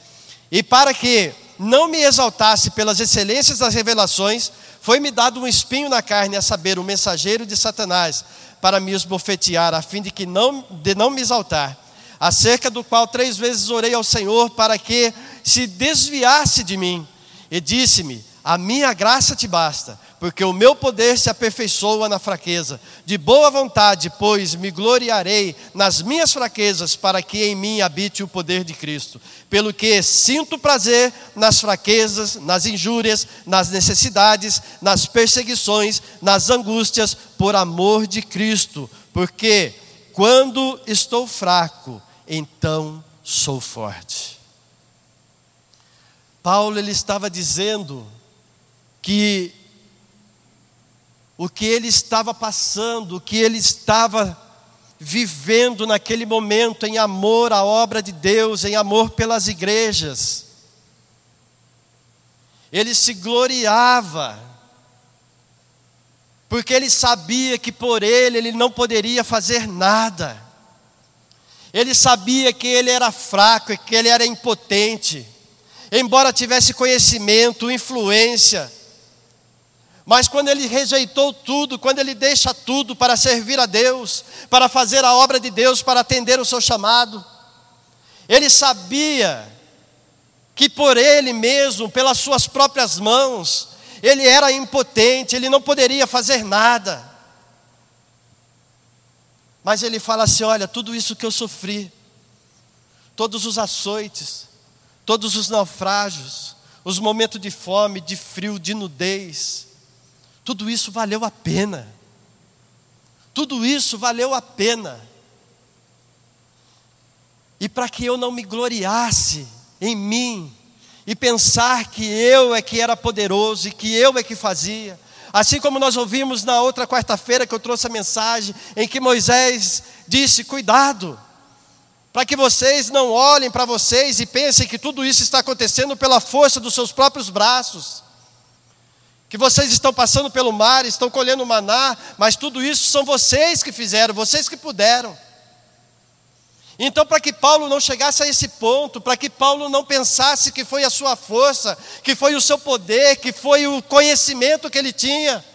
e para que não me exaltasse pelas excelências das revelações, foi-me dado um espinho na carne, a saber, o mensageiro de Satanás, para me esbofetear, a fim de que não, de não me exaltar. Acerca do qual três vezes orei ao Senhor para que se desviasse de mim. E disse-me: A minha graça te basta, porque o meu poder se aperfeiçoa na fraqueza. De boa vontade, pois, me gloriarei nas minhas fraquezas, para que em mim habite o poder de Cristo. Pelo que sinto prazer nas fraquezas, nas injúrias, nas necessidades, nas perseguições, nas angústias, por amor de Cristo. Porque quando estou fraco, então sou forte. Paulo ele estava dizendo que o que ele estava passando, o que ele estava vivendo naquele momento em amor à obra de Deus, em amor pelas igrejas. Ele se gloriava, porque ele sabia que por ele ele não poderia fazer nada. Ele sabia que ele era fraco, que ele era impotente, embora tivesse conhecimento, influência, mas quando ele rejeitou tudo, quando ele deixa tudo para servir a Deus, para fazer a obra de Deus, para atender o seu chamado, ele sabia que por ele mesmo, pelas suas próprias mãos, ele era impotente, ele não poderia fazer nada. Mas ele fala assim: olha, tudo isso que eu sofri, todos os açoites, todos os naufrágios, os momentos de fome, de frio, de nudez, tudo isso valeu a pena. Tudo isso valeu a pena. E para que eu não me gloriasse em mim e pensar que eu é que era poderoso e que eu é que fazia, assim como nós ouvimos na outra quarta-feira que eu trouxe a mensagem em que Moisés disse: "Cuidado, para que vocês não olhem para vocês e pensem que tudo isso está acontecendo pela força dos seus próprios braços que vocês estão passando pelo mar, estão colhendo maná, mas tudo isso são vocês que fizeram, vocês que puderam. Então, para que Paulo não chegasse a esse ponto, para que Paulo não pensasse que foi a sua força, que foi o seu poder, que foi o conhecimento que ele tinha,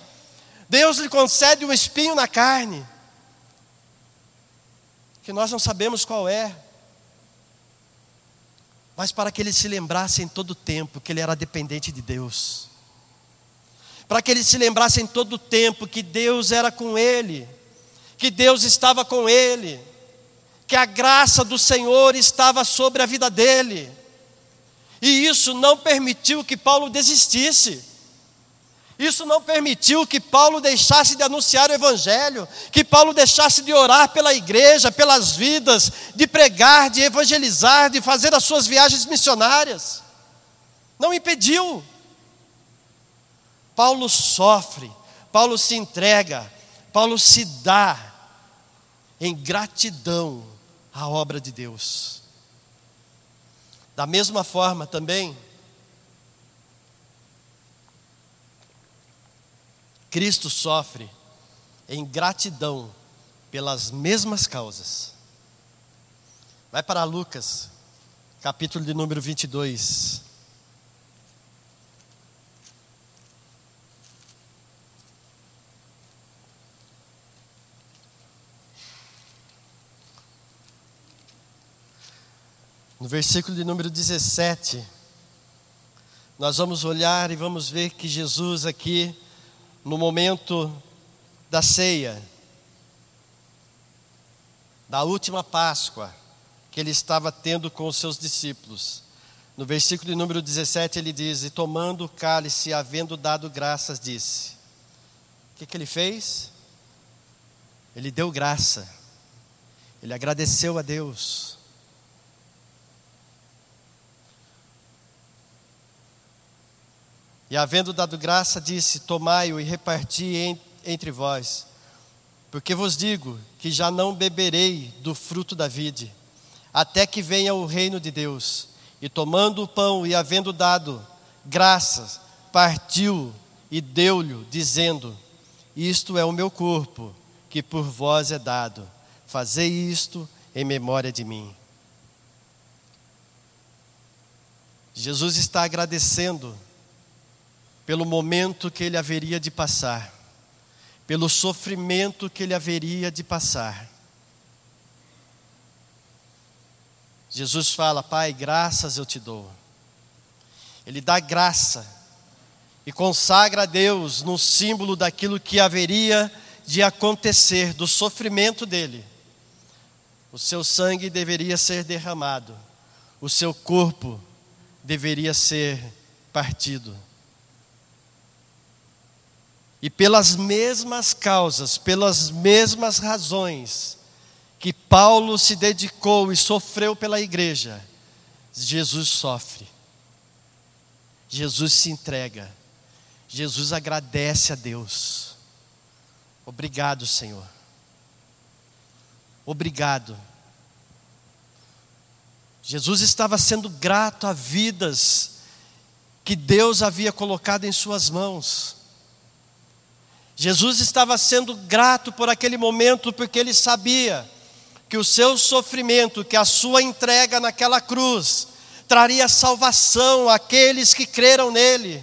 Deus lhe concede um espinho na carne, que nós não sabemos qual é, mas para que ele se lembrasse em todo o tempo que ele era dependente de Deus para que ele se lembrasse em todo o tempo que Deus era com ele, que Deus estava com ele, que a graça do Senhor estava sobre a vida dele. E isso não permitiu que Paulo desistisse. Isso não permitiu que Paulo deixasse de anunciar o Evangelho, que Paulo deixasse de orar pela igreja, pelas vidas, de pregar, de evangelizar, de fazer as suas viagens missionárias. Não impediu. Paulo sofre, Paulo se entrega, Paulo se dá. em gratidão à obra de Deus. Da mesma forma também, Cristo sofre em gratidão pelas mesmas causas. Vai para Lucas, capítulo de número 22. No versículo de número 17, nós vamos olhar e vamos ver que Jesus aqui, no momento da ceia, da última Páscoa, que ele estava tendo com os seus discípulos. No versículo de número 17 ele diz: E tomando o cálice, havendo dado graças, disse: O que, que ele fez? Ele deu graça, ele agradeceu a Deus. E havendo dado graça, disse: Tomai-o e reparti entre vós. Porque vos digo que já não beberei do fruto da vide, até que venha o reino de Deus. E tomando o pão e havendo dado graças, partiu e deu-lhe, dizendo: Isto é o meu corpo, que por vós é dado. Fazei isto em memória de mim. Jesus está agradecendo pelo momento que ele haveria de passar, pelo sofrimento que ele haveria de passar. Jesus fala: Pai, graças eu te dou. Ele dá graça e consagra a Deus no símbolo daquilo que haveria de acontecer, do sofrimento dele. O seu sangue deveria ser derramado, o seu corpo deveria ser partido. E pelas mesmas causas, pelas mesmas razões que Paulo se dedicou e sofreu pela igreja, Jesus sofre. Jesus se entrega. Jesus agradece a Deus. Obrigado, Senhor. Obrigado. Jesus estava sendo grato a vidas que Deus havia colocado em Suas mãos. Jesus estava sendo grato por aquele momento, porque ele sabia que o seu sofrimento, que a sua entrega naquela cruz, traria salvação àqueles que creram nele,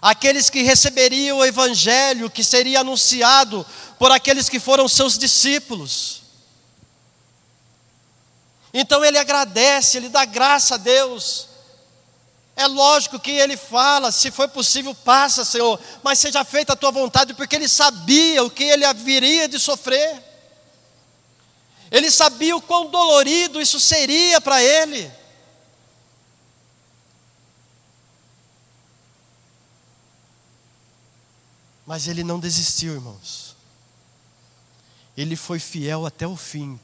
aqueles que receberiam o Evangelho que seria anunciado por aqueles que foram seus discípulos. Então ele agradece, ele dá graça a Deus é lógico que ele fala, se for possível, passa, Senhor, mas seja feita a tua vontade, porque ele sabia o que ele haveria de sofrer. Ele sabia o quão dolorido isso seria para ele. Mas ele não desistiu, irmãos. Ele foi fiel até o fim.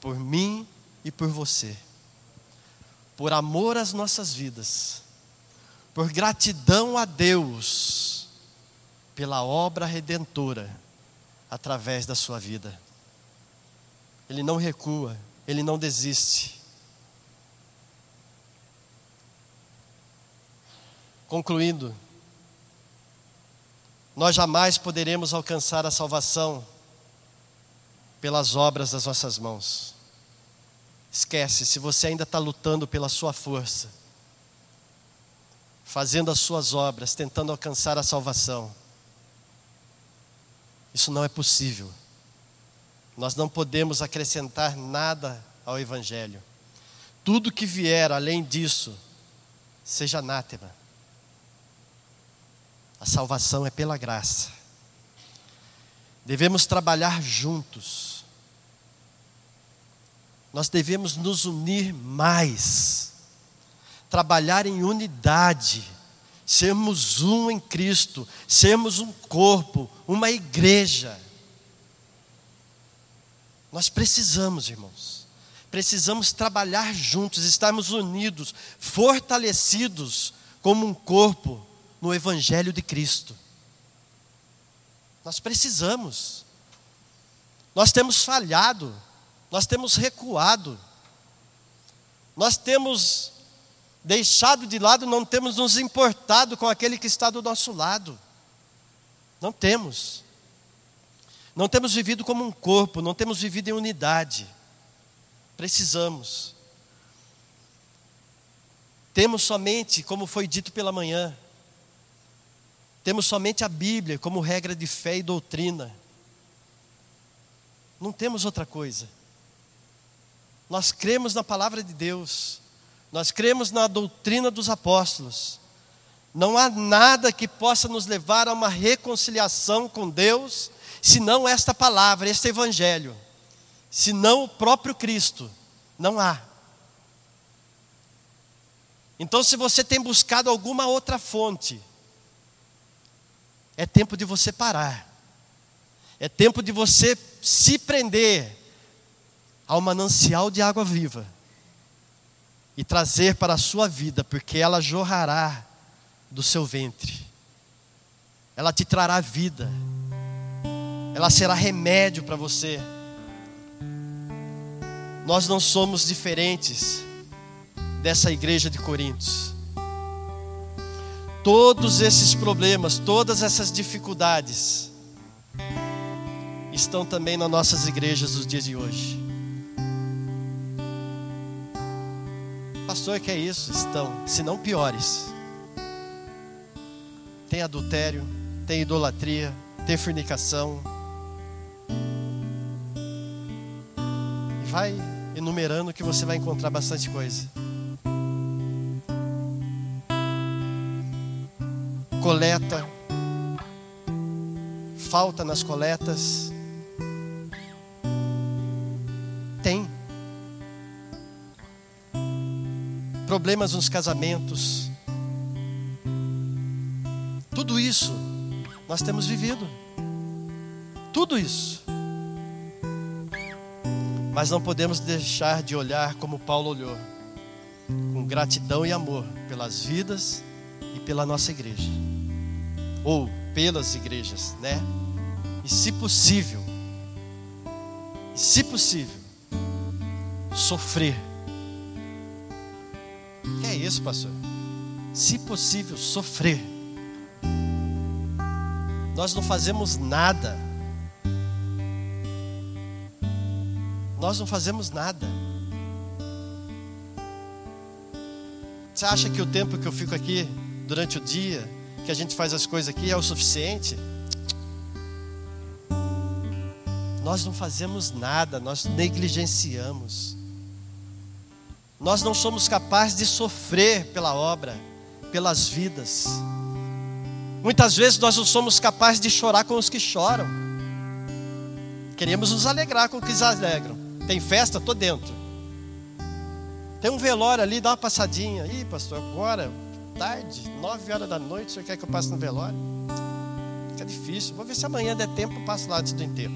Por mim e por você por amor às nossas vidas, por gratidão a Deus pela obra redentora através da sua vida. Ele não recua, ele não desiste. Concluindo, nós jamais poderemos alcançar a salvação pelas obras das nossas mãos. Esquece, se você ainda está lutando pela sua força, fazendo as suas obras, tentando alcançar a salvação, isso não é possível. Nós não podemos acrescentar nada ao Evangelho. Tudo que vier além disso, seja anátema. A salvação é pela graça. Devemos trabalhar juntos nós devemos nos unir mais, trabalhar em unidade, sermos um em Cristo, sermos um corpo, uma igreja. Nós precisamos, irmãos, precisamos trabalhar juntos, estarmos unidos, fortalecidos como um corpo no Evangelho de Cristo. Nós precisamos. Nós temos falhado, nós temos recuado, nós temos deixado de lado, não temos nos importado com aquele que está do nosso lado. Não temos. Não temos vivido como um corpo, não temos vivido em unidade. Precisamos. Temos somente, como foi dito pela manhã, temos somente a Bíblia como regra de fé e doutrina. Não temos outra coisa. Nós cremos na palavra de Deus, nós cremos na doutrina dos apóstolos. Não há nada que possa nos levar a uma reconciliação com Deus, senão esta palavra, este evangelho, senão o próprio Cristo. Não há. Então, se você tem buscado alguma outra fonte, é tempo de você parar. É tempo de você se prender ao manancial de água viva e trazer para a sua vida, porque ela jorrará do seu ventre. Ela te trará vida. Ela será remédio para você. Nós não somos diferentes dessa igreja de Coríntios todos esses problemas, todas essas dificuldades estão também nas nossas igrejas dos dias de hoje. Pastor, que é isso? Estão, se não piores. Tem adultério, tem idolatria, tem fornicação. E vai enumerando que você vai encontrar bastante coisa. coleta, falta nas coletas. Problemas nos casamentos. Tudo isso nós temos vivido. Tudo isso. Mas não podemos deixar de olhar como Paulo olhou, com gratidão e amor pelas vidas e pela nossa igreja ou pelas igrejas, né? E se possível, se possível, sofrer. Isso, pastor? Se possível, sofrer. Nós não fazemos nada. Nós não fazemos nada. Você acha que o tempo que eu fico aqui durante o dia que a gente faz as coisas aqui é o suficiente? Nós não fazemos nada, nós negligenciamos. Nós não somos capazes de sofrer pela obra, pelas vidas. Muitas vezes nós não somos capazes de chorar com os que choram. Queremos nos alegrar com os que se alegram. Tem festa, estou dentro. Tem um velório ali, dá uma passadinha. Ih, pastor, agora tarde, nove horas da noite, o senhor quer que eu passe no velório? Fica difícil. Vou ver se amanhã der tempo, eu passo lá antes do enterro.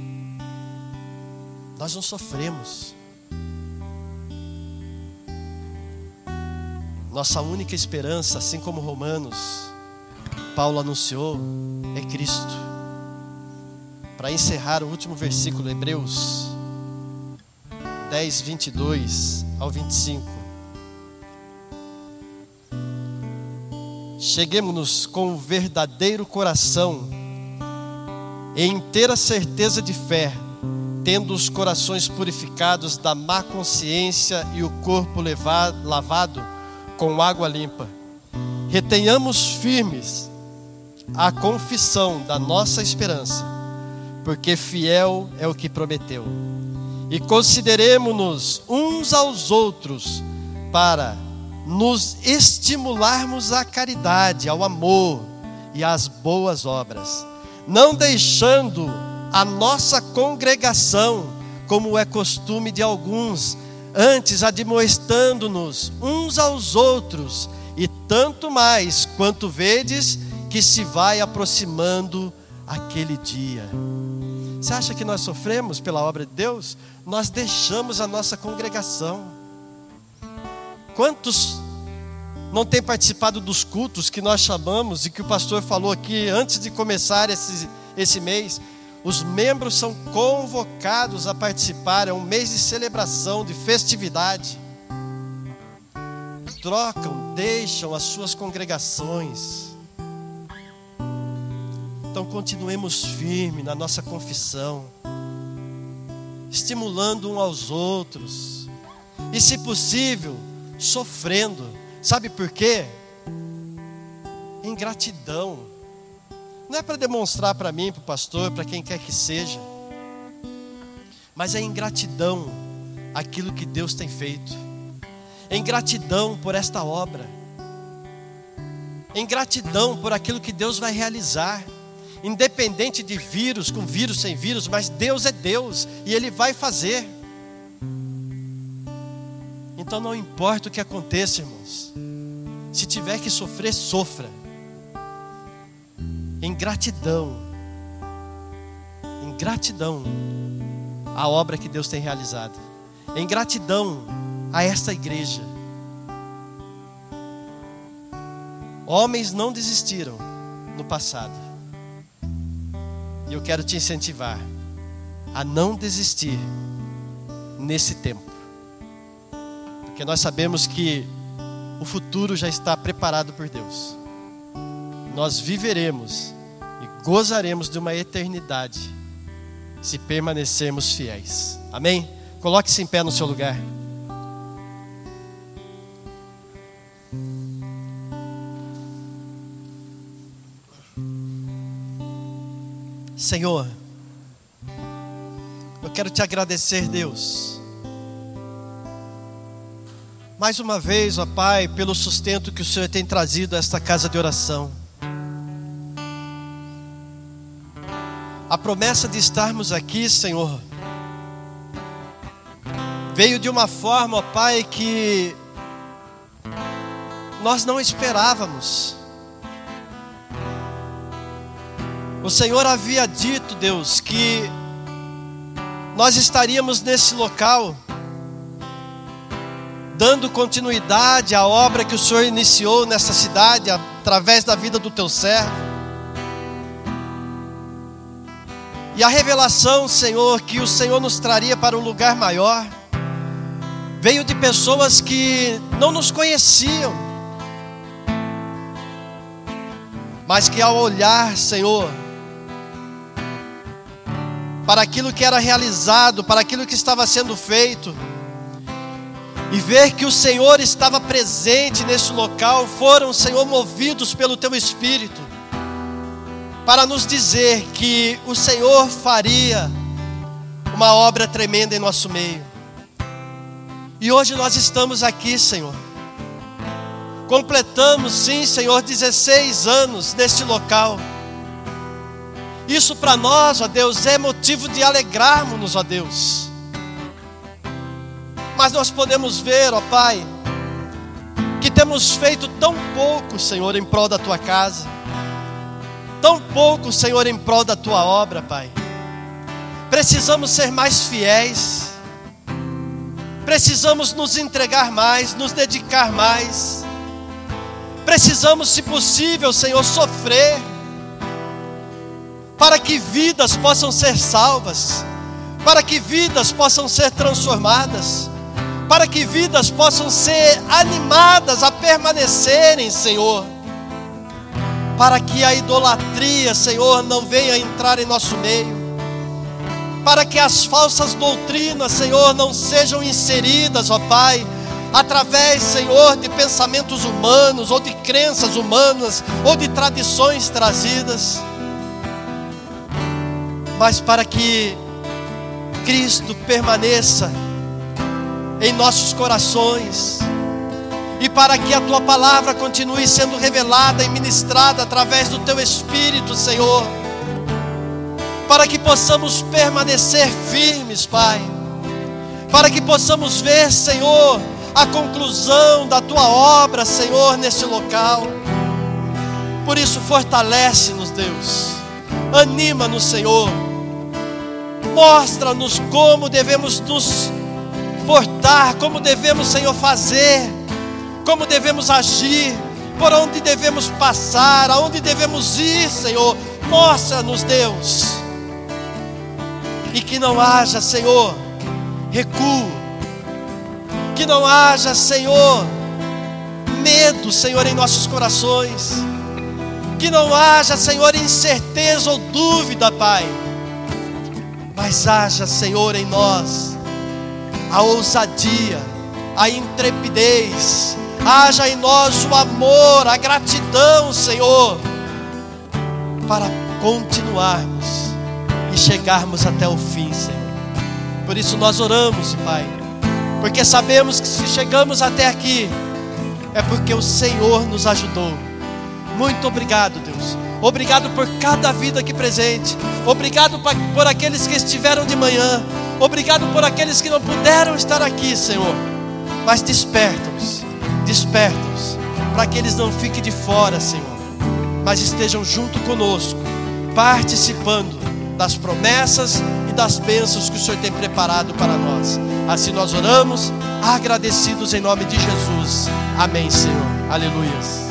Nós não sofremos. Nossa única esperança, assim como Romanos, Paulo anunciou, é Cristo. Para encerrar o último versículo, Hebreus 10, 22 ao 25. Cheguemos-nos com o verdadeiro coração e inteira certeza de fé, tendo os corações purificados da má consciência e o corpo levado, lavado com água limpa. Retenhamos firmes a confissão da nossa esperança, porque fiel é o que prometeu. E consideremos-nos uns aos outros para nos estimularmos à caridade, ao amor e às boas obras, não deixando a nossa congregação, como é costume de alguns, antes admoestando-nos uns aos outros, e tanto mais quanto vedes que se vai aproximando aquele dia. Você acha que nós sofremos pela obra de Deus? Nós deixamos a nossa congregação. Quantos não têm participado dos cultos que nós chamamos e que o pastor falou aqui antes de começar esse, esse mês, os membros são convocados a participar, é um mês de celebração, de festividade. Trocam, deixam as suas congregações. Então continuemos firmes na nossa confissão, estimulando um aos outros, e se possível, sofrendo. Sabe por quê? Ingratidão não é para demonstrar para mim, para o pastor, para quem quer que seja, mas é ingratidão aquilo que Deus tem feito, em gratidão por esta obra, em gratidão por aquilo que Deus vai realizar, independente de vírus, com vírus, sem vírus, mas Deus é Deus e Ele vai fazer. Então não importa o que aconteça, irmãos, se tiver que sofrer, sofra em gratidão, em gratidão à obra que Deus tem realizado, em gratidão a esta igreja. Homens não desistiram no passado, e eu quero te incentivar a não desistir nesse tempo, porque nós sabemos que o futuro já está preparado por Deus. Nós viveremos gozaremos de uma eternidade se permanecermos fiéis. Amém? Coloque-se em pé no seu lugar. Senhor, eu quero te agradecer, Deus. Mais uma vez, ó Pai, pelo sustento que o Senhor tem trazido a esta casa de oração. A promessa de estarmos aqui, Senhor, veio de uma forma, ó Pai, que nós não esperávamos. O Senhor havia dito, Deus, que nós estaríamos nesse local, dando continuidade à obra que o Senhor iniciou nessa cidade, através da vida do teu servo. E a revelação, Senhor, que o Senhor nos traria para um lugar maior, veio de pessoas que não nos conheciam, mas que ao olhar, Senhor, para aquilo que era realizado, para aquilo que estava sendo feito, e ver que o Senhor estava presente nesse local, foram, Senhor, movidos pelo Teu Espírito para nos dizer que o Senhor faria uma obra tremenda em nosso meio. E hoje nós estamos aqui, Senhor. Completamos, sim, Senhor, 16 anos neste local. Isso para nós, ó Deus, é motivo de alegrarmos-nos, ó Deus. Mas nós podemos ver, ó Pai, que temos feito tão pouco, Senhor, em prol da tua casa tão pouco, Senhor, em prol da tua obra, Pai. Precisamos ser mais fiéis, precisamos nos entregar mais, nos dedicar mais, precisamos, se possível, Senhor, sofrer, para que vidas possam ser salvas, para que vidas possam ser transformadas, para que vidas possam ser animadas a permanecerem, Senhor para que a idolatria, Senhor, não venha entrar em nosso meio, para que as falsas doutrinas, Senhor, não sejam inseridas, ó Pai, através, Senhor, de pensamentos humanos, ou de crenças humanas, ou de tradições trazidas, mas para que Cristo permaneça em nossos corações e para que a tua palavra continue sendo revelada e ministrada através do teu Espírito, Senhor, para que possamos permanecer firmes, Pai, para que possamos ver, Senhor, a conclusão da tua obra, Senhor, nesse local. Por isso, fortalece-nos, Deus, anima-nos, Senhor, mostra-nos como devemos nos portar, como devemos, Senhor, fazer como devemos agir, por onde devemos passar, aonde devemos ir, Senhor. mostra-nos, Deus. E que não haja, Senhor, recuo. Que não haja, Senhor, medo, Senhor, em nossos corações. Que não haja, Senhor, incerteza ou dúvida, Pai. Mas haja, Senhor, em nós a ousadia, a intrepidez, haja em nós o amor, a gratidão, Senhor, para continuarmos e chegarmos até o fim, Senhor. Por isso nós oramos, Pai, porque sabemos que se chegamos até aqui, é porque o Senhor nos ajudou. Muito obrigado, Deus. Obrigado por cada vida aqui presente. Obrigado por aqueles que estiveram de manhã. Obrigado por aqueles que não puderam estar aqui, Senhor. Mas desperta-os, desperta-os, para que eles não fiquem de fora, Senhor, mas estejam junto conosco, participando das promessas e das bênçãos que o Senhor tem preparado para nós. Assim nós oramos, agradecidos em nome de Jesus. Amém, Senhor. Aleluias.